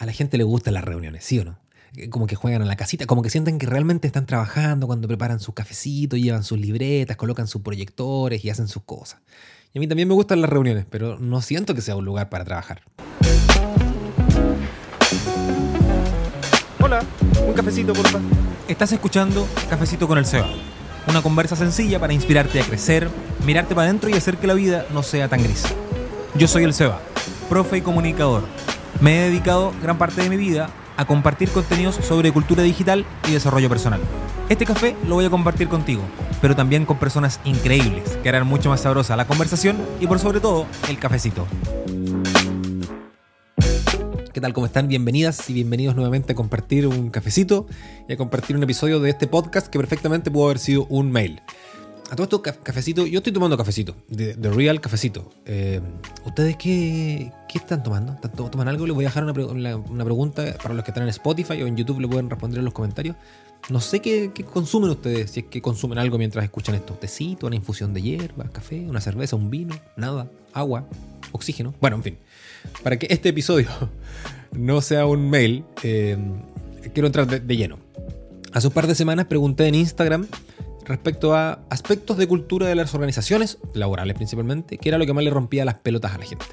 A la gente le gustan las reuniones, ¿sí o no? Eh, como que juegan a la casita, como que sienten que realmente están trabajando cuando preparan sus cafecitos, llevan sus libretas, colocan sus proyectores y hacen sus cosas. Y a mí también me gustan las reuniones, pero no siento que sea un lugar para trabajar. Hola, un cafecito, por favor. Estás escuchando Cafecito con el Seba. Una conversa sencilla para inspirarte a crecer, mirarte para adentro y hacer que la vida no sea tan gris. Yo soy el Seba, profe y comunicador. Me he dedicado gran parte de mi vida a compartir contenidos sobre cultura digital y desarrollo personal. Este café lo voy a compartir contigo, pero también con personas increíbles que harán mucho más sabrosa la conversación y por sobre todo el cafecito. ¿Qué tal? ¿Cómo están? Bienvenidas y bienvenidos nuevamente a compartir un cafecito y a compartir un episodio de este podcast que perfectamente pudo haber sido un mail. A todo esto, cafecito, yo estoy tomando cafecito, de, Real Cafecito. Eh, ¿Ustedes qué, qué, están tomando? ¿Toman algo? Les voy a dejar una, una, pregunta para los que están en Spotify o en YouTube, le pueden responder en los comentarios. No sé qué, qué, consumen ustedes, si es que consumen algo mientras escuchan esto. ¿Tecito, una infusión de hierba, café, una cerveza, un vino? Nada, agua, oxígeno. Bueno, en fin. Para que este episodio no sea un mail, eh, quiero entrar de lleno. Hace un par de semanas pregunté en Instagram respecto a aspectos de cultura de las organizaciones, laborales principalmente, que era lo que más le rompía las pelotas a la gente.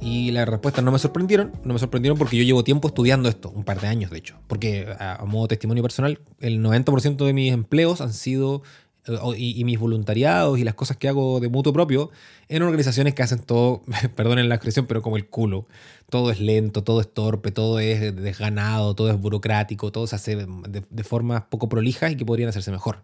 Y las respuestas no me sorprendieron, no me sorprendieron porque yo llevo tiempo estudiando esto, un par de años de hecho, porque a, modo testimonio personal, el 90% de mis empleos han sido y, mis voluntariados y las cosas que hago de mutuo propio en organizaciones que hacen todo, perdonen la expresión, pero como el culo. Todo es lento, todo es torpe, todo es desganado, todo es burocrático, todo se hace de, de formas poco prolijas y que podrían hacerse mejor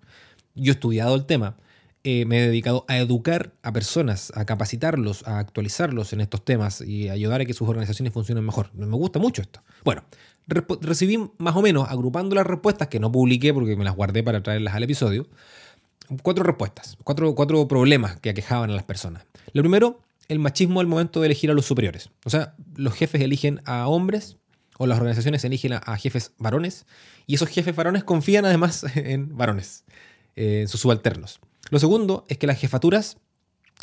yo he estudiado el tema, eh, me he dedicado a educar a personas, a capacitarlos, a actualizarlos en estos temas y ayudar a que sus organizaciones funcionen mejor. Me gusta mucho esto. Bueno, recibí más o menos, agrupando las respuestas que no publiqué porque me las guardé para traerlas al episodio, cuatro respuestas, cuatro, cuatro problemas que aquejaban a las personas. Lo primero, el machismo al momento de elegir a los superiores. O sea, los jefes eligen a hombres o las organizaciones eligen a jefes varones y esos jefes varones confían además en varones. Eh, sus subalternos. Lo segundo es que las jefaturas,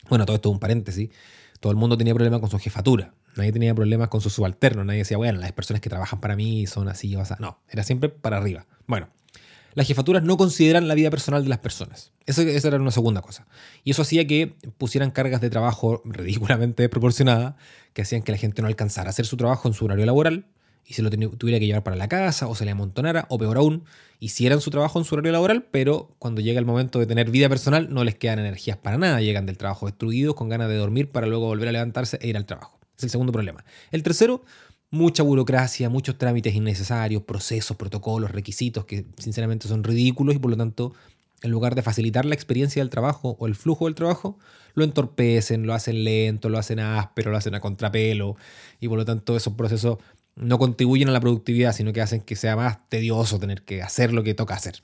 bueno, todo esto es un paréntesis, todo el mundo tenía problemas con su jefatura, nadie tenía problemas con sus subalternos, nadie decía, bueno, las personas que trabajan para mí son así o así. No, era siempre para arriba. Bueno, las jefaturas no consideran la vida personal de las personas. Eso, esa era una segunda cosa. Y eso hacía que pusieran cargas de trabajo ridículamente desproporcionadas, que hacían que la gente no alcanzara a hacer su trabajo en su horario laboral y se lo tuviera que llevar para la casa o se le amontonara, o peor aún, hicieran su trabajo en su horario laboral, pero cuando llega el momento de tener vida personal no les quedan energías para nada, llegan del trabajo destruidos con ganas de dormir para luego volver a levantarse e ir al trabajo. Es el segundo problema. El tercero, mucha burocracia, muchos trámites innecesarios, procesos, protocolos, requisitos que sinceramente son ridículos y por lo tanto, en lugar de facilitar la experiencia del trabajo o el flujo del trabajo, lo entorpecen, lo hacen lento, lo hacen áspero, lo hacen a contrapelo y por lo tanto esos procesos no contribuyen a la productividad, sino que hacen que sea más tedioso tener que hacer lo que toca hacer.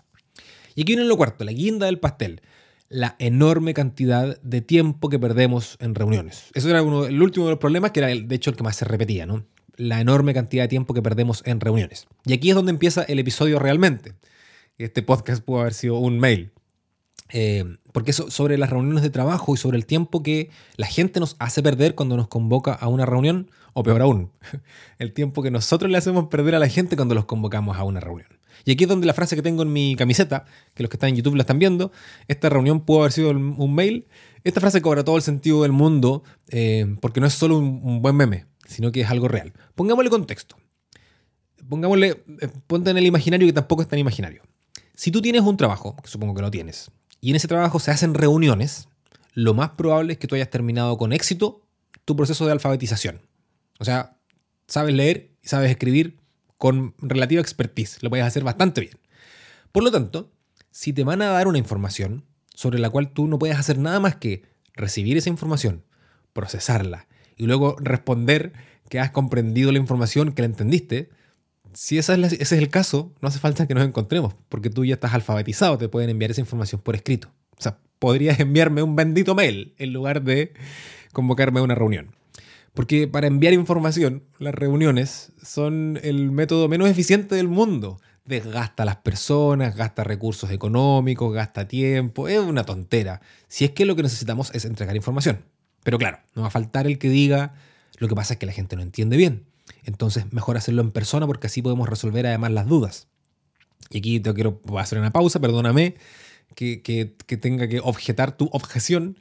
Y aquí viene lo cuarto, la guinda del pastel. La enorme cantidad de tiempo que perdemos en reuniones. Eso era uno, el último de los problemas, que era el, de hecho el que más se repetía, ¿no? La enorme cantidad de tiempo que perdemos en reuniones. Y aquí es donde empieza el episodio realmente. Este podcast pudo haber sido un mail. Eh, porque eso, sobre las reuniones de trabajo y sobre el tiempo que la gente nos hace perder cuando nos convoca a una reunión, o peor aún, el tiempo que nosotros le hacemos perder a la gente cuando los convocamos a una reunión. Y aquí es donde la frase que tengo en mi camiseta, que los que están en YouTube la están viendo, esta reunión pudo haber sido un mail, esta frase cobra todo el sentido del mundo eh, porque no es solo un, buen meme, sino que es algo real. Pongámosle contexto. Pongámosle, eh, ponte en el imaginario que tampoco es tan imaginario. Si tú tienes un trabajo, que supongo que lo tienes, y en ese trabajo se hacen reuniones, lo más probable es que tú hayas terminado con éxito tu proceso de alfabetización. O sea, sabes leer y sabes escribir con relativa expertise, lo puedes hacer bastante bien. Por lo tanto, si te van a dar una información sobre la cual tú no puedes hacer nada más que recibir esa información, procesarla y luego responder que has comprendido la información, que la entendiste, si ese es el caso, no hace falta que nos encontremos, porque tú ya estás alfabetizado, te pueden enviar esa información por escrito. O sea, podrías enviarme un bendito mail en lugar de convocarme a una reunión. Porque para enviar información, las reuniones son el método menos eficiente del mundo. Desgasta las personas, gasta recursos económicos, gasta tiempo, es una tontera. Si es que lo que necesitamos es entregar información. Pero claro, no va a faltar el que diga, lo que pasa es que la gente no entiende bien. Entonces, mejor hacerlo en persona porque así podemos resolver además las dudas. Y aquí te quiero hacer una pausa, perdóname que tenga que objetar tu objeción,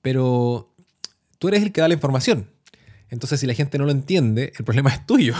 pero tú eres el que da la información. Entonces, si la gente no lo entiende, el problema es tuyo.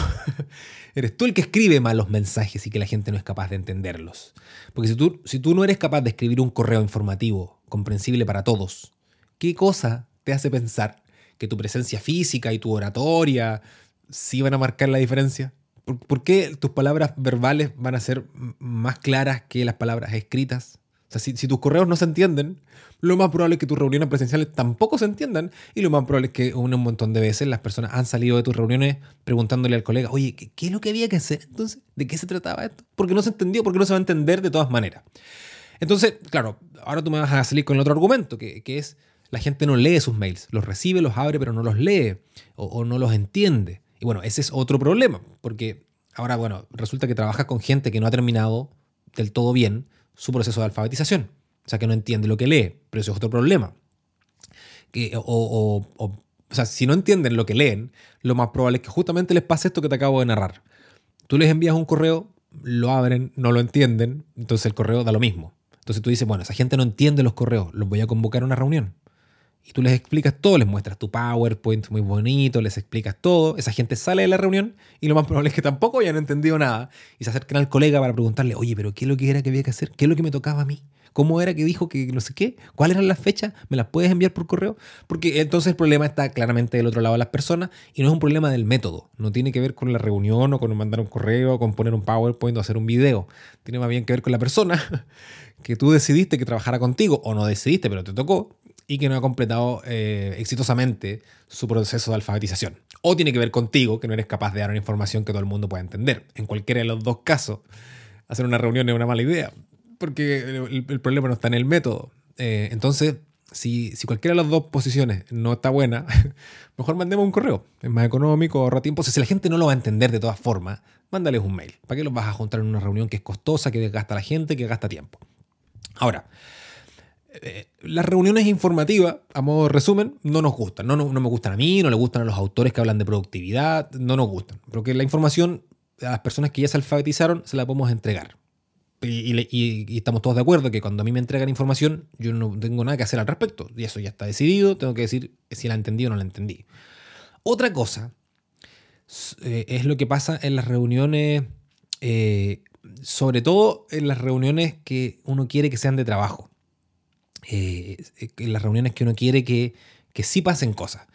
eres tú el que escribe mal los mensajes y que la gente no es capaz de entenderlos. Porque si tú, si tú no eres capaz de escribir un correo informativo comprensible para todos, ¿qué cosa te hace pensar que tu presencia física y tu oratoria sí van a marcar la diferencia? ¿Por, qué tus palabras verbales van a ser más claras que las palabras escritas? O sea, si, si tus correos no se entienden, lo más probable es que tus reuniones presenciales tampoco se entiendan y lo más probable es que un montón de veces las personas han salido de tus reuniones preguntándole al colega, oye, ¿qué, es lo que había que hacer entonces? ¿De qué se trataba esto? Porque no se entendió, porque no se va a entender de todas maneras. Entonces, claro, ahora tú me vas a salir con el otro argumento, que, es la gente no lee sus mails, los recibe, los abre, pero no los lee o, o no los entiende. Y bueno, ese es otro problema, porque ahora, bueno, resulta que trabajas con gente que no ha terminado del todo bien su proceso de alfabetización. O sea, que no entiende lo que lee, pero eso es otro problema. O, o, sea, si no entienden lo que leen, lo más probable es que justamente les pase esto que te acabo de narrar. Tú les envías un correo, lo abren, no lo entienden, entonces el correo da lo mismo. Entonces tú dices, bueno, esa gente no entiende los correos, los voy a convocar a una reunión. Y tú les explicas todo, les muestras tu PowerPoint muy bonito, les explicas todo. Esa gente sale de la reunión y lo más probable es que tampoco hayan entendido nada. Y se acercan al colega para preguntarle, oye, pero ¿qué es lo que era que había que hacer? ¿Qué es lo que me tocaba a mí? ¿Cómo era que dijo que no sé qué? ¿Cuáles eran las fechas? ¿Me las puedes enviar por correo? Porque entonces el problema está claramente del otro lado de las personas y no es un problema del método. No tiene que ver con la reunión o con mandar un correo, o con poner un PowerPoint o hacer un video. Tiene más bien que ver con la persona que tú decidiste que trabajara contigo o no decidiste, pero te tocó y que no ha completado eh, exitosamente su proceso de alfabetización. O tiene que ver contigo, que no eres capaz de dar una información que todo el mundo pueda entender. En cualquiera de los dos casos, hacer una reunión es una mala idea porque el, problema no está en el método. Eh, entonces, si, cualquiera de las dos posiciones no está buena, mejor mandemos un correo. Es más económico, ahorra tiempo. si la gente no lo va a entender de todas formas, mándales un mail. ¿Para qué los vas a juntar en una reunión que es costosa, que gasta la gente, que gasta tiempo? Ahora, eh, las reuniones informativas, a modo de resumen, no nos gustan. No, no, no, me gustan a mí, no le gustan a los autores que hablan de productividad, no nos gustan. Porque la información a las personas que ya se alfabetizaron se la podemos entregar. Y, estamos todos de acuerdo que cuando a mí me entregan información, yo no tengo nada que hacer al respecto. Y eso ya está decidido, tengo que decir si la entendí o no la entendí. Otra cosa eh, es lo que pasa en las reuniones, eh, sobre todo en las reuniones que uno quiere que sean de trabajo. Eh, en las reuniones que uno quiere que, que sí pasen cosas.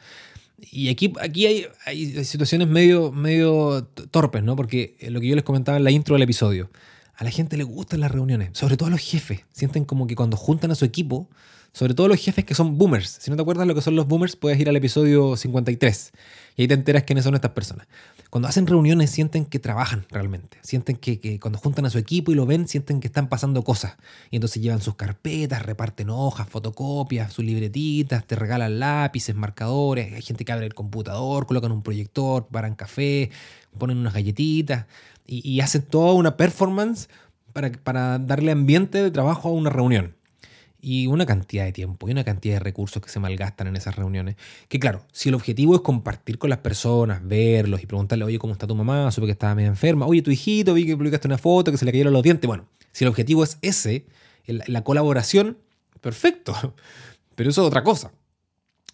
Y aquí, aquí hay, hay, situaciones medio, medio torpes, ¿no? Porque lo que yo les comentaba en la intro del episodio a la gente le gustan las reuniones, sobre todo a los jefes. Sienten como que cuando juntan a su equipo, sobre todo los jefes que son boomers. Si no te acuerdas lo que son los boomers, puedes ir al episodio 53 y ahí te enteras quiénes son estas personas. Cuando hacen reuniones sienten que trabajan realmente. Sienten que, cuando juntan a su equipo y lo ven, sienten que están pasando cosas. Y entonces llevan sus carpetas, reparten hojas, fotocopias, sus libretitas, te regalan lápices, marcadores. Hay gente que abre el computador, colocan un proyector, paran café, ponen unas galletitas y, hacen toda una performance para, para darle ambiente de trabajo a una reunión y una cantidad de tiempo y una cantidad de recursos que se malgastan en esas reuniones. Que claro, si el objetivo es compartir con las personas, verlos y preguntarle, oye, ¿cómo está tu mamá? Supe que estaba medio enferma. Oye, tu hijito, vi que publicaste una foto, que se le cayeron los dientes. Bueno, si el objetivo es ese, la colaboración, perfecto. Pero eso es otra cosa.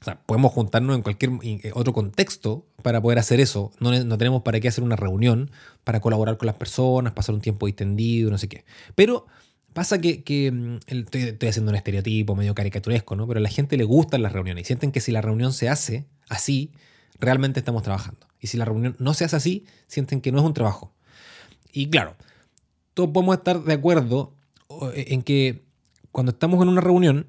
O sea, podemos juntarnos en cualquier eh, otro contexto para poder hacer eso. No, no, tenemos para qué hacer una reunión para colaborar con las personas, pasar un tiempo distendido, no sé qué. Pero pasa que, mm, estoy, haciendo un estereotipo medio caricaturesco, ¿no? Pero a la gente le gustan las reuniones y sienten que si la reunión se hace así, realmente estamos trabajando. Y si la reunión no se hace así, sienten que no es un trabajo. Y claro, todos podemos estar de acuerdo en que cuando estamos en una reunión,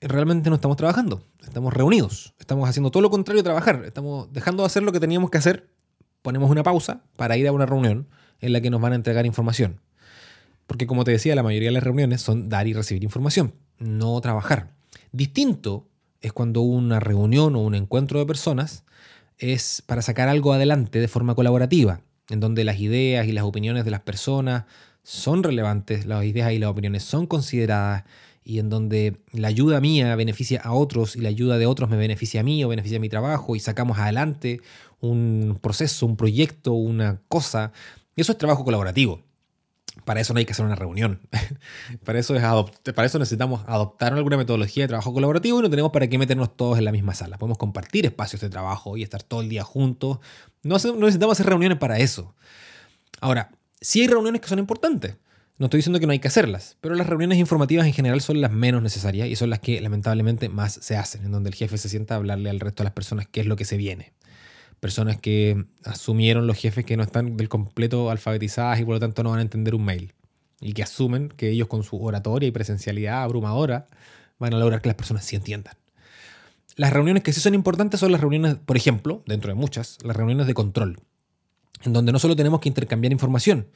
realmente no estamos trabajando, estamos reunidos, estamos haciendo todo lo contrario de trabajar, estamos dejando de hacer lo que teníamos que hacer, ponemos una pausa para ir a una reunión en la que nos van a entregar información. Porque como te decía, la mayoría de las reuniones son dar y recibir información, no trabajar. Distinto es cuando una reunión o un encuentro de personas es para sacar algo adelante de forma colaborativa, en donde las ideas y las opiniones de las personas son relevantes, las ideas y las opiniones son consideradas y en donde la ayuda mía beneficia a otros y la ayuda de otros me beneficia a mí o beneficia a mi trabajo y sacamos adelante un proceso, un proyecto, una cosa. Eso es trabajo colaborativo. Para eso no hay que hacer una reunión. para, eso es para eso necesitamos adoptar alguna metodología de trabajo colaborativo y no tenemos para qué meternos todos en la misma sala. Podemos compartir espacios de trabajo y estar todo el día juntos. No, no necesitamos hacer reuniones para eso. Ahora, sí hay reuniones que son importantes. No estoy diciendo que no hay que hacerlas, pero las reuniones informativas en general son las menos necesarias y son las que lamentablemente más se hacen, en donde el jefe se sienta a hablarle al resto de las personas qué es lo que se viene. Personas que asumieron los jefes que no están del completo alfabetizadas y por lo tanto no van a entender un mail. Y que asumen que ellos con su oratoria y presencialidad abrumadora van a lograr que las personas sí entiendan. Las reuniones que sí son importantes son las reuniones, por ejemplo, dentro de muchas, las reuniones de control, en donde no solo tenemos que intercambiar información,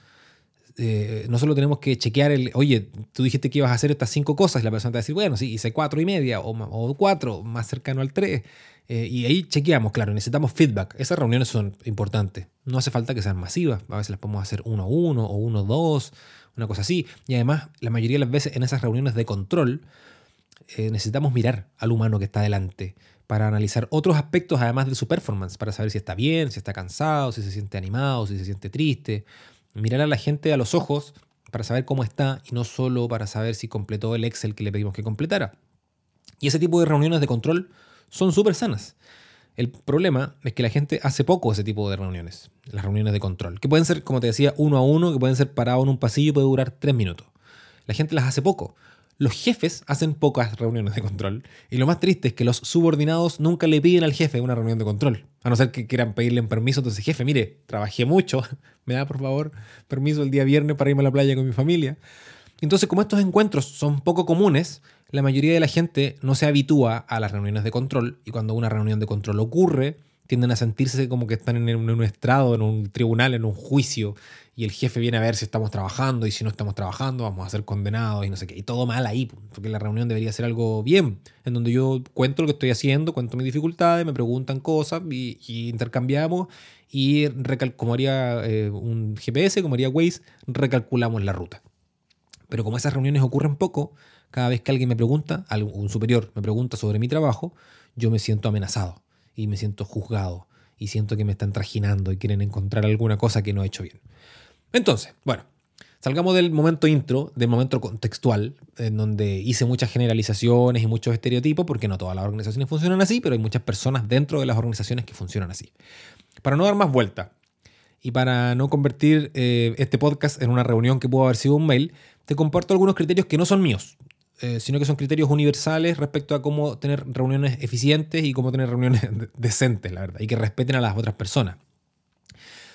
eh, no solo tenemos que chequear el, oye, tú dijiste que ibas a hacer estas cinco cosas, y la persona te va a decir, bueno, sí, hice cuatro y media o, o cuatro, más cercano al tres. Eh, y ahí chequeamos, claro, necesitamos feedback. Esas reuniones son importantes. No hace falta que sean masivas. A veces las podemos hacer uno a uno o uno a dos, una cosa así. Y además, la mayoría de las veces en esas reuniones de control, eh, necesitamos mirar al humano que está delante para analizar otros aspectos además de su performance, para saber si está bien, si está cansado, si se siente animado, si se siente triste. Mirar a la gente a los ojos para saber cómo está y no solo para saber si completó el Excel que le pedimos que completara. Y ese tipo de reuniones de control son súper sanas. El problema es que la gente hace poco ese tipo de reuniones, las reuniones de control, que pueden ser, como te decía, uno a uno, que pueden ser parados en un pasillo y puede durar tres minutos. La gente las hace poco. Los jefes hacen pocas reuniones de control y lo más triste es que los subordinados nunca le piden al jefe una reunión de control, a no ser que quieran pedirle permiso. Entonces, jefe, mire, trabajé mucho, me da por favor permiso el día viernes para irme a la playa con mi familia. Entonces, como estos encuentros son poco comunes, la mayoría de la gente no se habitúa a las reuniones de control y cuando una reunión de control ocurre, tienden a sentirse como que están en un estrado, en un tribunal, en un juicio, y el jefe viene a ver si estamos trabajando y si no estamos trabajando vamos a ser condenados y no sé qué. Y todo mal ahí, porque la reunión debería ser algo bien, en donde yo cuento lo que estoy haciendo, cuento mis dificultades, me preguntan cosas y, intercambiamos y como haría eh, un GPS, como haría Waze, recalculamos la ruta. Pero como esas reuniones ocurren poco, cada vez que alguien me pregunta, un superior me pregunta sobre mi trabajo, yo me siento amenazado y me siento juzgado y siento que me están trajinando y quieren encontrar alguna cosa que no he hecho bien. Entonces, bueno, salgamos del momento intro, del momento contextual, en donde hice muchas generalizaciones y muchos estereotipos, porque no todas las organizaciones funcionan así, pero hay muchas personas dentro de las organizaciones que funcionan así. Para no dar más vuelta y para no convertir eh, este podcast en una reunión que pudo haber sido un mail, te comparto algunos criterios que no son míos, eh, sino que son criterios universales respecto a cómo tener reuniones eficientes y cómo tener reuniones decentes, la verdad, y que respeten a las otras personas.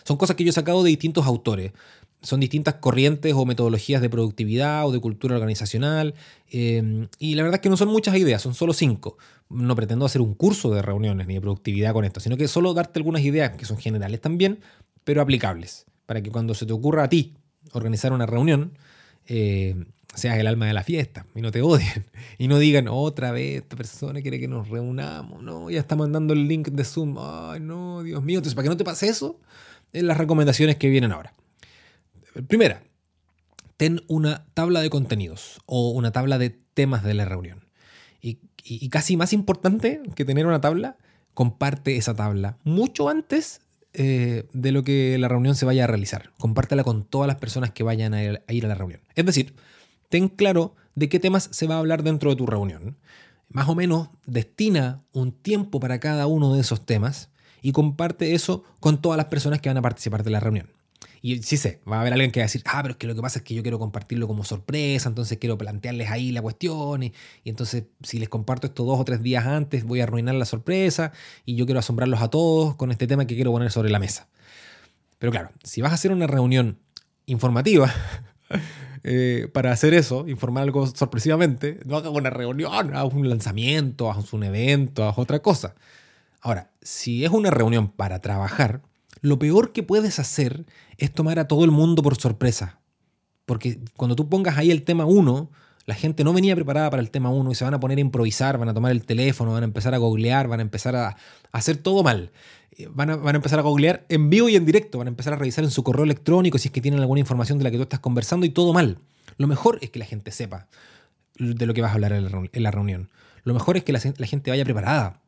Son cosas que yo he sacado de distintos autores. Son distintas corrientes o metodologías de productividad o de cultura organizacional. Eh, y la verdad es que no son muchas ideas, son solo cinco. No pretendo hacer un curso de reuniones ni de productividad con esto, sino que solo darte algunas ideas que son generales también, pero aplicables. Para que cuando se te ocurra a ti organizar una reunión, eh, seas el alma de la fiesta y no te odien. Y no digan, otra vez, esta persona quiere que nos reunamos. No, ya está mandando el link de Zoom. Ay, no, Dios mío. Entonces, para que no te pase eso, en las recomendaciones que vienen ahora. Primera, ten una tabla de contenidos o una tabla de temas de la reunión. Y, casi más importante que tener una tabla, comparte esa tabla mucho antes eh, de lo que la reunión se vaya a realizar. Compártela con todas las personas que vayan a ir a la reunión. Es decir, ten claro de qué temas se va a hablar dentro de tu reunión. Más o menos destina un tiempo para cada uno de esos temas y comparte eso con todas las personas que van a participar de la reunión. Y sí sé, va a haber alguien que va a decir, ah, pero es que lo que pasa es que yo quiero compartirlo como sorpresa, entonces quiero plantearles ahí la cuestión, y, entonces si les comparto esto dos o tres días antes voy a arruinar la sorpresa, y yo quiero asombrarlos a todos con este tema que quiero poner sobre la mesa. Pero claro, si vas a hacer una reunión informativa, eh, para hacer eso, informar algo sorpresivamente, no hagas una reunión, hagas un lanzamiento, hagas un evento, hagas otra cosa. Ahora, si es una reunión para trabajar, lo peor que puedes hacer es tomar a todo el mundo por sorpresa. Porque cuando tú pongas ahí el tema 1, la gente no venía preparada para el tema 1 y se van a poner a improvisar, van a tomar el teléfono, van a empezar a googlear, van a empezar a, hacer todo mal. Eh, van a, van a, empezar a googlear en vivo y en directo, van a empezar a revisar en su correo electrónico si es que tienen alguna información de la que tú estás conversando y todo mal. Lo mejor es que la gente sepa de lo que vas a hablar en la reunión. Lo mejor es que la, gente vaya preparada,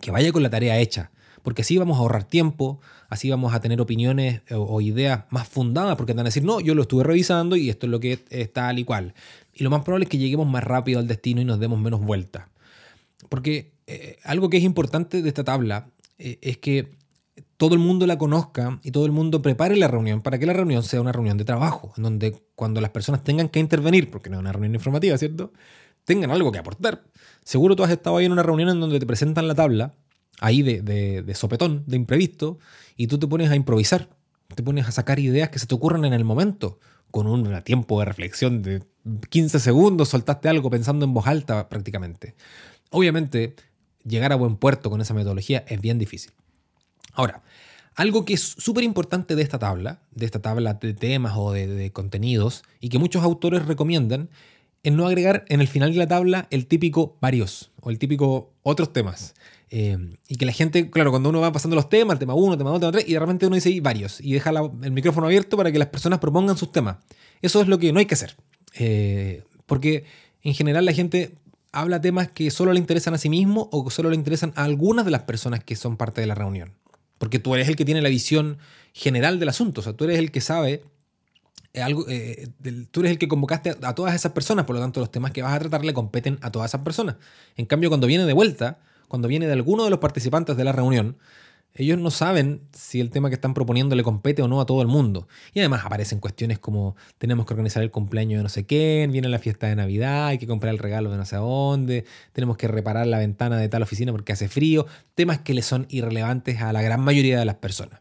que vaya con la tarea hecha, porque así vamos a ahorrar tiempo, así vamos a tener opiniones o, ideas más fundadas, porque van a decir, no, yo lo estuve revisando y esto es lo que es tal y cual. Y lo más probable es que lleguemos más rápido al destino y nos demos menos vueltas. Porque eh, algo que es importante de esta tabla eh, es que todo el mundo la conozca y todo el mundo prepare la reunión para que la reunión sea una reunión de trabajo, en donde cuando las personas tengan que intervenir, porque no es una reunión informativa, ¿cierto? Tengan algo que aportar. Seguro tú has estado ahí en una reunión en donde te presentan la tabla, ahí de, de, sopetón, de imprevisto, y tú te pones a improvisar, te pones a sacar ideas que se te ocurran en el momento, con un tiempo de reflexión de 15 segundos, soltaste algo pensando en voz alta prácticamente. Obviamente, llegar a buen puerto con esa metodología es bien difícil. Ahora, algo que es súper importante de esta tabla, de esta tabla de temas o de, contenidos, y que muchos autores recomiendan, es no agregar en el final de la tabla el típico varios o el típico otros temas. Eh, y que la gente, claro, cuando uno va pasando los temas, tema 1, tema 2, tema 3, y de repente uno dice varios, y deja el micrófono abierto para que las personas propongan sus temas. Eso es lo que no hay que hacer. Eh, porque en general la gente habla temas que solo le interesan a sí mismo o que solo le interesan a algunas de las personas que son parte de la reunión. Porque tú eres el que tiene la visión general del asunto, o sea, tú eres el que sabe algo, eh, tú eres el que convocaste a, todas esas personas, por lo tanto los temas que vas a tratar le competen a todas esas personas. En cambio, cuando viene de vuelta, cuando viene de alguno de los participantes de la reunión, ellos no saben si el tema que están proponiendo le compete o no a todo el mundo. Y además aparecen cuestiones como tenemos que organizar el cumpleaños de no sé quién, viene la fiesta de Navidad, hay que comprar el regalo de no sé dónde, tenemos que reparar la ventana de tal oficina porque hace frío, temas que le son irrelevantes a la gran mayoría de las personas.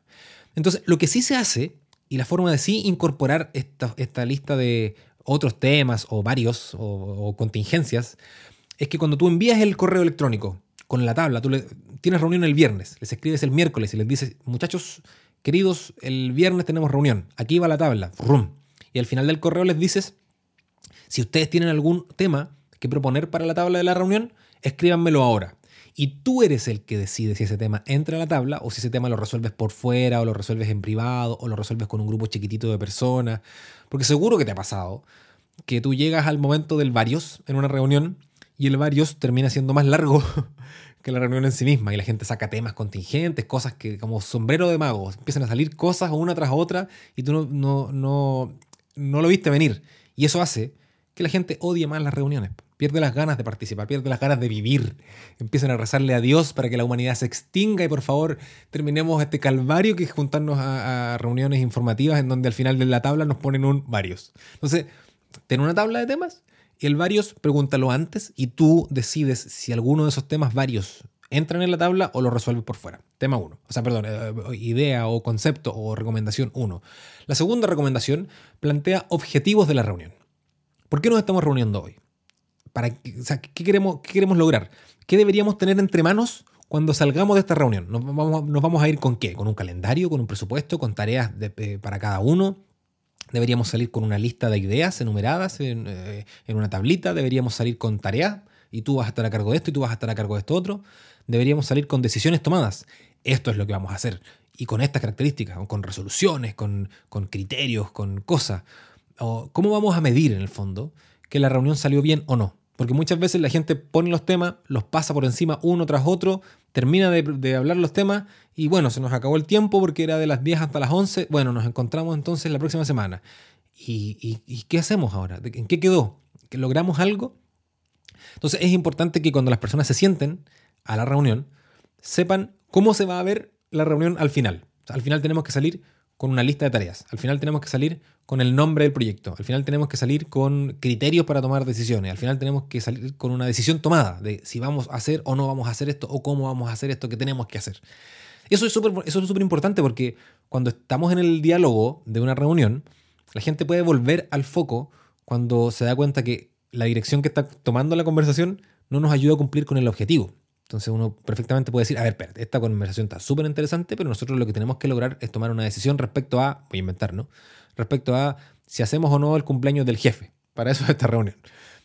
Entonces, lo que sí se hace, y la forma de sí incorporar esta, esta lista de otros temas o varios o contingencias, es que cuando tú envías el correo electrónico con la tabla. Tú le, tienes reunión el viernes, les escribes el miércoles y les dices, muchachos queridos, el viernes tenemos reunión, aquí va la tabla, y al final del correo les dices, si ustedes tienen algún tema que proponer para la tabla de la reunión, escríbanmelo ahora. Y tú eres el que decide si ese tema entra a la tabla o si ese tema lo resuelves por fuera o lo resuelves en privado o lo resuelves con un grupo chiquitito de personas. Porque seguro que te ha pasado que tú llegas al momento del varios en una reunión y el varios termina siendo más largo que la reunión en sí misma y la gente saca temas contingentes, cosas que como sombrero de magos, empiezan a salir cosas una tras otra y tú no, no, no, no lo viste venir. Y eso hace que la gente odie más las reuniones, pierde las ganas de participar, pierde las ganas de vivir, empiezan a rezarle a Dios para que la humanidad se extinga y por favor terminemos este calvario que es juntarnos a, reuniones informativas en donde al final de la tabla nos ponen un varios. Entonces, ten una tabla de temas el varios, pregúntalo antes y tú decides si alguno de esos temas varios entran en la tabla o lo resuelves por fuera. Tema 1. O sea, perdón, eh, idea o concepto o recomendación 1. La segunda recomendación plantea objetivos de la reunión. ¿Por qué nos estamos reuniendo hoy? ¿Para, ¿qué, queremos, queremos lograr? ¿Qué deberíamos tener entre manos cuando salgamos de esta reunión? ¿Nos vamos, nos vamos a ir con qué? ¿Con un calendario? ¿Con un presupuesto? ¿Con tareas para cada uno? Deberíamos salir con una lista de ideas enumeradas eh, en, una tablita. Deberíamos salir con tareas y tú vas a estar a cargo de esto y tú vas a estar a cargo de esto otro. Deberíamos salir con decisiones tomadas. Esto es lo que vamos a hacer. Y con estas características, con resoluciones, con, con criterios, con cosas. ¿Cómo vamos a medir en el fondo que la reunión salió bien o no? Porque muchas veces la gente pone los temas, los pasa por encima uno tras otro, termina de, hablar los temas y bueno, se nos acabó el tiempo porque era de las 10 hasta las 11. Bueno, nos encontramos entonces la próxima semana. ¿Y, qué hacemos ahora? ¿En qué quedó? ¿Que ¿Logramos algo? Entonces es importante que cuando las personas se sienten a la reunión, sepan cómo se va a ver la reunión al final. al final tenemos que salir con una lista de tareas. Al final tenemos que salir con el nombre del proyecto. Al final tenemos que salir con criterios para tomar decisiones. Al final tenemos que salir con una decisión tomada de si vamos a hacer o no vamos a hacer esto o cómo vamos a hacer esto que tenemos que hacer. Eso es súper es importante porque cuando estamos en el diálogo de una reunión, la gente puede volver al foco cuando se da cuenta que la dirección que está tomando la conversación no nos ayuda a cumplir con el objetivo. Entonces uno perfectamente puede decir, a ver, espérate, esta conversación está súper interesante, pero nosotros lo que tenemos que lograr es tomar una decisión respecto a, voy a inventar, ¿no? Respecto a si hacemos o no el cumpleaños del jefe. Para eso es esta reunión.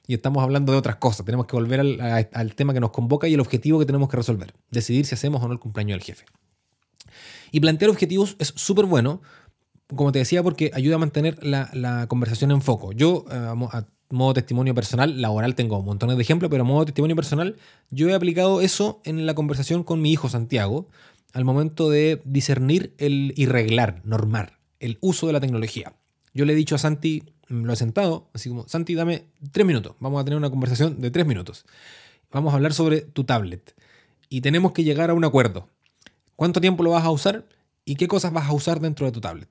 Y estamos hablando de otras cosas. Tenemos que volver al, tema que nos convoca y el objetivo que tenemos que resolver. Decidir si hacemos o no el cumpleaños del jefe. Y plantear objetivos es súper bueno, como te decía, porque ayuda a mantener la, conversación en foco. Yo, eh, a modo testimonio personal, laboral tengo montones de ejemplos, pero modo testimonio personal, yo he aplicado eso en la conversación con mi hijo Santiago al momento de discernir el irreglar, normar, el uso de la tecnología. Yo le he dicho a Santi, lo he sentado, así como, Santi, dame tres minutos, vamos a tener una conversación de tres minutos. Vamos a hablar sobre tu tablet y tenemos que llegar a un acuerdo. ¿Cuánto tiempo lo vas a usar y qué cosas vas a usar dentro de tu tablet?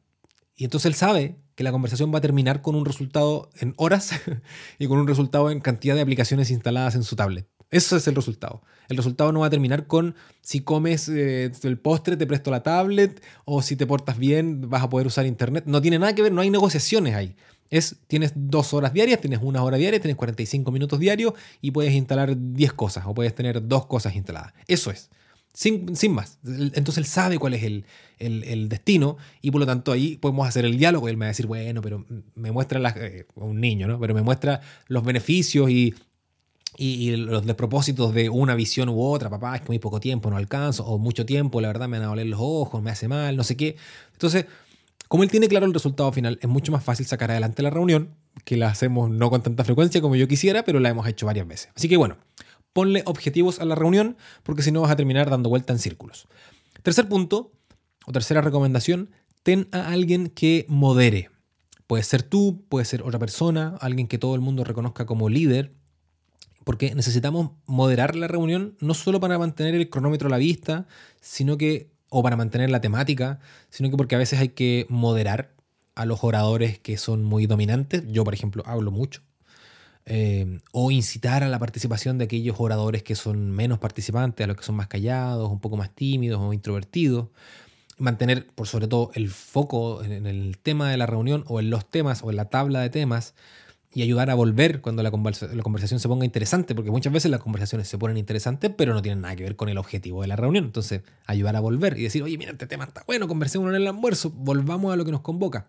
Y entonces él sabe que la conversación va a terminar con un resultado en horas y con un resultado en cantidad de aplicaciones instaladas en su tablet. Eso es el resultado. El resultado no va a terminar con si comes eh, el postre, te presto la tablet, o si te portas bien, vas a poder usar internet. No tiene nada que ver, no hay negociaciones ahí. Es, tienes dos horas diarias, tienes una hora diaria, tienes 45 minutos diarios y puedes instalar 10 cosas o puedes tener dos cosas instaladas. Eso es. Sin, más. Entonces él sabe cuál es el, destino y por lo tanto ahí podemos hacer el diálogo. Y él me va a decir, bueno, pero me muestra, eh, un niño, ¿no? Pero me muestra los beneficios y y, los despropósitos de una visión u otra, papá, es que muy poco tiempo, no alcanzo, o mucho tiempo, la verdad me van a doler los ojos, me hace mal, no sé qué. Entonces, como él tiene claro el resultado final, es mucho más fácil sacar adelante la reunión, que la hacemos no con tanta frecuencia como yo quisiera, pero la hemos hecho varias veces. Así que bueno, ponle objetivos a la reunión, porque si no vas a terminar dando vuelta en círculos. Tercer punto, o tercera recomendación, ten a alguien que modere. Puede ser tú, puede ser otra persona, alguien que todo el mundo reconozca como líder, porque necesitamos moderar la reunión no solo para mantener el cronómetro a la vista, sino que, o para mantener la temática, sino que porque a veces hay que moderar a los oradores que son muy dominantes. Yo, por ejemplo, hablo mucho. Eh, o incitar a la participación de aquellos oradores que son menos participantes, a los que son más callados, un poco más tímidos o introvertidos. Mantener, por sobre todo, el foco en el tema de la reunión o en los temas o en la tabla de temas y ayudar a volver cuando la, conversación se ponga interesante, porque muchas veces las conversaciones se ponen interesantes, pero no tienen nada que ver con el objetivo de la reunión. Entonces, ayudar a volver y decir, oye, mira, este tema está bueno, conversemos en el almuerzo, volvamos a lo que nos convoca.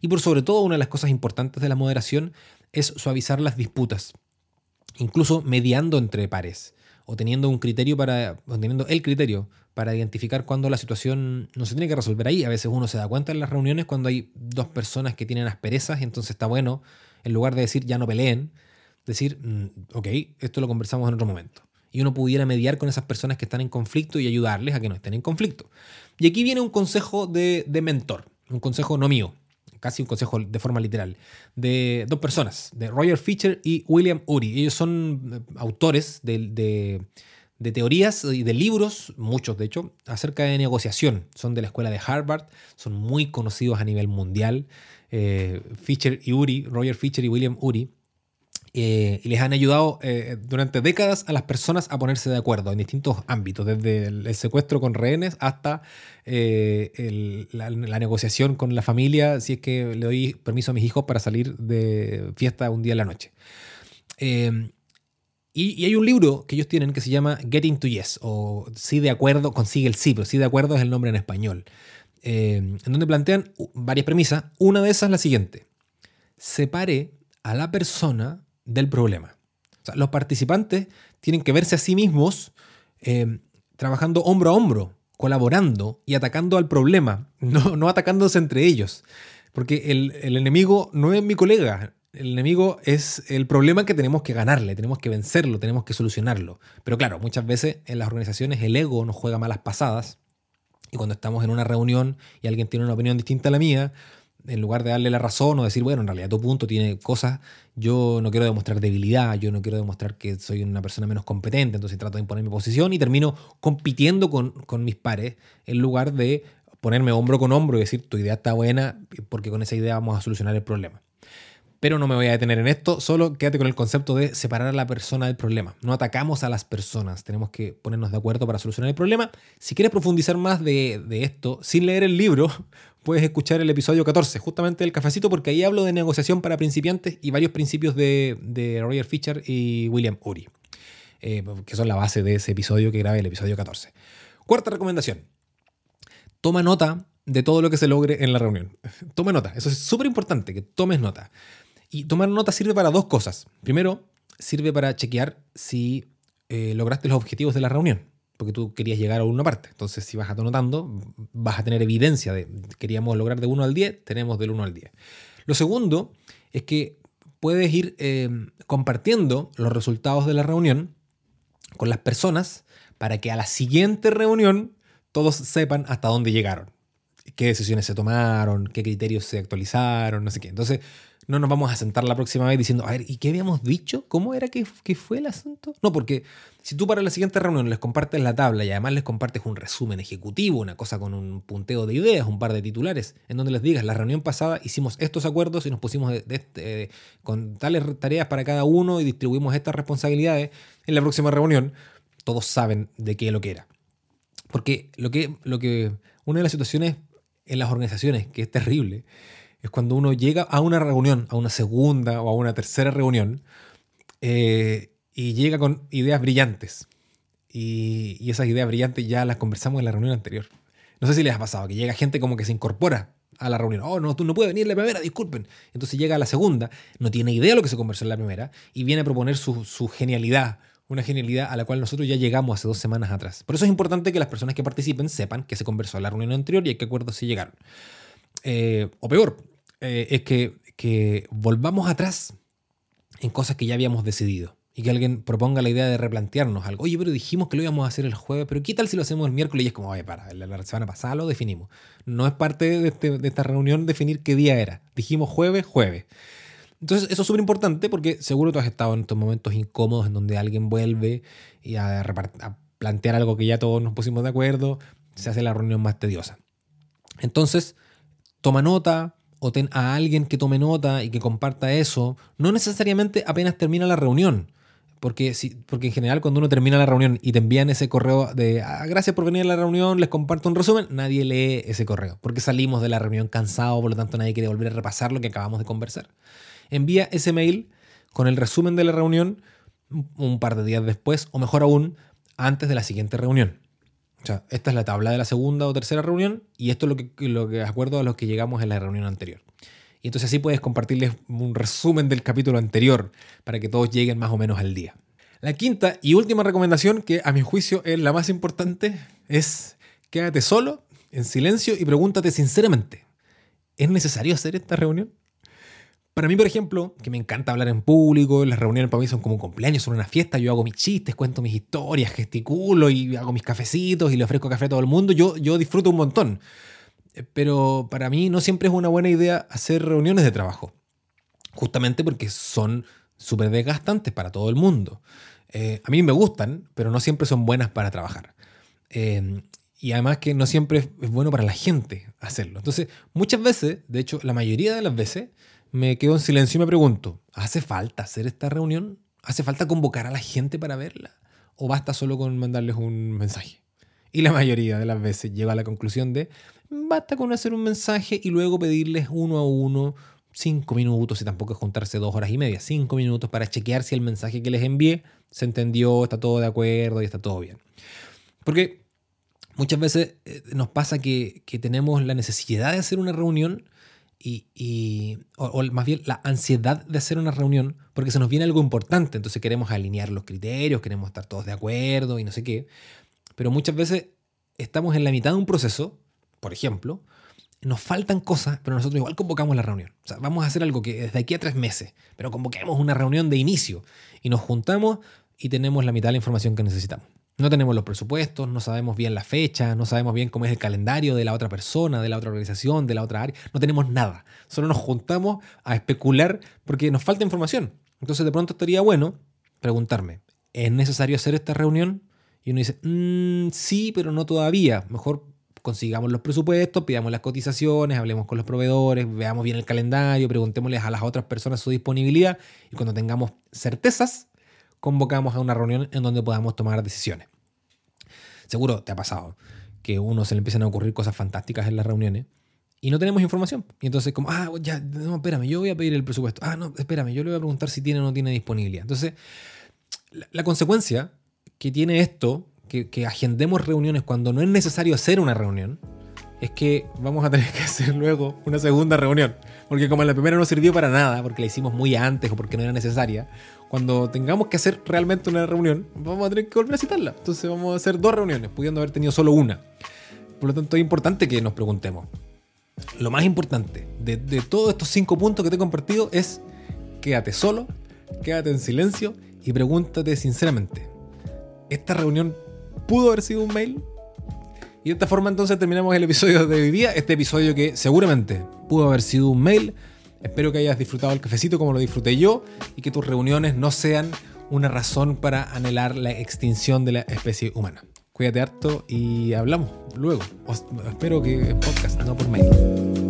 Y por sobre todo, una de las cosas importantes de la moderación es suavizar las disputas, incluso mediando entre pares o teniendo un criterio para, o teniendo el criterio para identificar cuando la situación no se tiene que resolver ahí. A veces uno se da cuenta en las reuniones cuando hay dos personas que tienen asperezas, y entonces está bueno en lugar de decir ya no peleen, decir, mm, ok, esto lo conversamos en otro momento. Y uno pudiera mediar con esas personas que están en conflicto y ayudarles a que no estén en conflicto. Y aquí viene un consejo de, mentor, un consejo no mío, casi un consejo de forma literal, de dos personas, de Roger Fisher y William Ury. Ellos son eh, autores de, teorías y de libros, muchos de hecho, acerca de negociación. Son de la escuela de Harvard, son muy conocidos a nivel mundial. Eh, Fisher y Uri, Roger Fisher y William Uri, eh, y les han ayudado eh, durante décadas a las personas a ponerse de acuerdo en distintos ámbitos, desde el, secuestro con rehenes hasta la, negociación con la familia, si es que le doy permiso a mis hijos para salir de fiesta un día en la noche. Y, y, hay un libro que ellos tienen que se llama Getting to Yes, o Sí de acuerdo, consigue el sí, pero sí de acuerdo es el nombre en español. Eh, en donde plantean varias premisas. Una de esas es la siguiente. Separe a la persona del problema. los participantes tienen que verse a sí mismos eh, trabajando hombro a hombro, colaborando y atacando al problema, no, no atacándose entre ellos. Porque el, el, enemigo no es mi colega, el enemigo es el problema que tenemos que ganarle, tenemos que vencerlo, tenemos que solucionarlo. Pero claro, muchas veces en las organizaciones el ego nos juega malas pasadas y cuando estamos en una reunión y alguien tiene una opinión distinta a la mía, en lugar de darle la razón o decir, bueno, en realidad tu punto tiene cosas, yo no quiero demostrar debilidad, yo no quiero demostrar que soy una persona menos competente, entonces trato de imponer mi posición y termino compitiendo con, con mis pares en lugar de ponerme hombro con hombro y decir, tu idea está buena porque con esa idea vamos a solucionar el problema. Pero no me voy a detener en esto, solo quédate con el concepto de separar a la persona del problema. No atacamos a las personas, tenemos que ponernos de acuerdo para solucionar el problema. Si quieres profundizar más de, esto sin leer el libro, puedes escuchar el episodio 14, justamente del cafecito, porque ahí hablo de negociación para principiantes y varios principios de, Roger Fisher y William Ury, eh, que son la base de ese episodio que grabé, el episodio 14. Cuarta recomendación. Toma nota de todo lo que se logre en la reunión. Tome nota, eso es súper importante, que tomes nota. Y tomar nota sirve para dos cosas. Primero, sirve para chequear si eh, lograste los objetivos de la reunión, porque tú querías llegar a una parte. Entonces, si vas anotando, vas a tener evidencia de queríamos lograr de 1 al 10, tenemos del 1 al 10. Lo segundo es que puedes ir eh, compartiendo los resultados de la reunión con las personas para que a la siguiente reunión todos sepan hasta dónde llegaron, qué decisiones se tomaron, qué criterios se actualizaron, no sé qué. Entonces, no nos vamos a sentar la próxima vez diciendo, a ver, ¿y qué habíamos dicho? ¿Cómo era que, que fue el asunto? No, porque si tú para la siguiente reunión les compartes la tabla y además les compartes un resumen ejecutivo, una cosa con un punteo de ideas, un par de titulares, en donde les digas, la reunión pasada hicimos estos acuerdos y nos pusimos con tales tareas para cada uno y distribuimos estas responsabilidades, en la próxima reunión todos saben de qué lo que era. Porque lo que, lo que una de las situaciones en las organizaciones que es terrible es cuando uno llega a una reunión, a una segunda o a una tercera reunión, eh, y llega con ideas brillantes. Y, y esas ideas brillantes ya las conversamos en la reunión anterior. No sé si les ha pasado, que llega gente como que se incorpora a la reunión. Oh, no, tú no puedes venir la primera, disculpen. Entonces llega a la segunda, no tiene idea de lo que se conversó en la primera y viene a proponer su, su genialidad, una genialidad a la cual nosotros ya llegamos hace dos semanas atrás. Por eso es importante que las personas que participen sepan que se conversó en la reunión anterior y a qué acuerdos se llegaron. Eh, o peor, eh, es que, que volvamos atrás en cosas que ya habíamos decidido. Y que alguien proponga la idea de replantearnos algo. Oye, pero dijimos que lo íbamos a hacer el jueves, pero ¿qué tal si lo hacemos el miércoles? Y es como, oye, para, la, semana pasada lo definimos. No es parte este- de esta reunión definir qué día era. Dijimos jueves, jueves. Entonces, eso es súper importante porque seguro tú has estado en estos momentos incómodos en donde alguien vuelve y a, plantear algo que ya todos nos pusimos de acuerdo, se hace la reunión más tediosa. Entonces, toma nota o ten a alguien que tome nota y que comparta eso, no necesariamente apenas termina la reunión. Porque, si, porque en general cuando uno termina la reunión y te envían ese correo de "Ah, gracias por venir a la reunión, les comparto un resumen, nadie lee ese correo. Porque salimos de la reunión cansados, por lo tanto nadie quiere volver a repasar lo que acabamos de conversar. Envía ese mail con el resumen de la reunión un- par de días después, o mejor aún, antes de la siguiente reunión. O sea, esta es la tabla de la segunda o tercera reunión y esto es lo que, acuerdo a lo que llegamos en la reunión anterior. Y entonces así puedes compartirles un resumen del capítulo anterior para que todos lleguen más o menos al día. La quinta y última recomendación, que a mi juicio es la más importante, es quédate solo, en silencio y pregúntate sinceramente, ¿es necesario hacer esta reunión? Para mí, por ejemplo, que me encanta hablar en público, las reuniones para mí son como un cumpleaños, son una fiesta, yo hago mis chistes, cuento mis historias, gesticulo y hago mis cafecitos y le ofrezco café a todo el mundo, yo, yo disfruto un montón. Eh, Pero para mí no siempre es una buena idea hacer reuniones de trabajo, justamente porque son súper desgastantes para todo el mundo. Eh, a mí me gustan, pero no siempre son buenas para trabajar. Eh, y además que no siempre es- es bueno para la gente hacerlo. Entonces, muchas veces, de hecho, la mayoría de las veces, me quedo en silencio y me pregunto, ¿hace falta hacer esta reunión? ¿Hace falta convocar a la gente para verla? ¿O basta solo con mandarles un mensaje? Y la mayoría de las veces llego a la conclusión de, basta con hacer un mensaje y luego pedirles uno a uno cinco minutos, y tampoco es juntarse dos horas y media, cinco minutos para chequear si el mensaje que les envié se entendió, está todo de acuerdo y está todo bien. Porque muchas veces eh, nos pasa que, que tenemos la necesidad de hacer una reunión y, y- o, o más bien la ansiedad de hacer una reunión porque se nos viene algo importante, entonces queremos alinear los criterios, queremos estar todos de acuerdo y no sé qué, pero muchas veces estamos en la mitad de un proceso, por ejemplo, nos faltan cosas, pero nosotros igual convocamos la reunión. O sea, vamos a hacer algo que desde aquí a tres meses, pero convoquemos una reunión de inicio y nos juntamos y tenemos la mitad de la información que necesitamos. No tenemos los presupuestos, no sabemos bien la fecha, no sabemos bien cómo es el calendario de la otra persona, de la otra organización, de la otra área. No tenemos nada. Solo nos juntamos a especular porque nos falta información. Entonces de pronto estaría bueno preguntarme, ¿es necesario hacer esta reunión? Y uno dice, "Mm, sí, pero no todavía. Mejor consigamos los presupuestos, pidamos las cotizaciones, hablemos con los proveedores, veamos bien el calendario, preguntémosles a las otras personas su disponibilidad y cuando tengamos certezas, convocamos a una reunión en donde podamos tomar decisiones. Seguro te ha pasado que uno se le empiezan a ocurrir cosas fantásticas en las reuniones y no tenemos información. Y entonces como, ah, ya, no, espérame, yo voy a pedir el presupuesto. Ah, no, espérame, yo le voy a preguntar si tiene o no tiene disponibilidad. Entonces, la, la consecuencia que tiene esto, que, que agendemos reuniones cuando no es necesario hacer una reunión, es que vamos a tener que hacer luego una segunda reunión. Porque como la primera no sirvió para nada, porque la hicimos muy antes o porque no era necesaria, cuando tengamos que hacer realmente una reunión, vamos a tener que volver a citarla. Entonces vamos a hacer dos reuniones, pudiendo haber tenido solo una. Por lo tanto, es importante que nos preguntemos. Lo más importante de, todos estos cinco puntos que te he compartido es quédate solo, quédate en silencio y pregúntate sinceramente, ¿esta reunión pudo haber sido un mail? Y de esta forma entonces terminamos el episodio de hoy día, este episodio que seguramente pudo haber sido un mail. Espero que hayas disfrutado el cafecito como lo disfruté yo y que tus reuniones no sean una razón para anhelar la extinción de la especie humana. Cuídate harto y hablamos luego. espero que podcast, no por mail.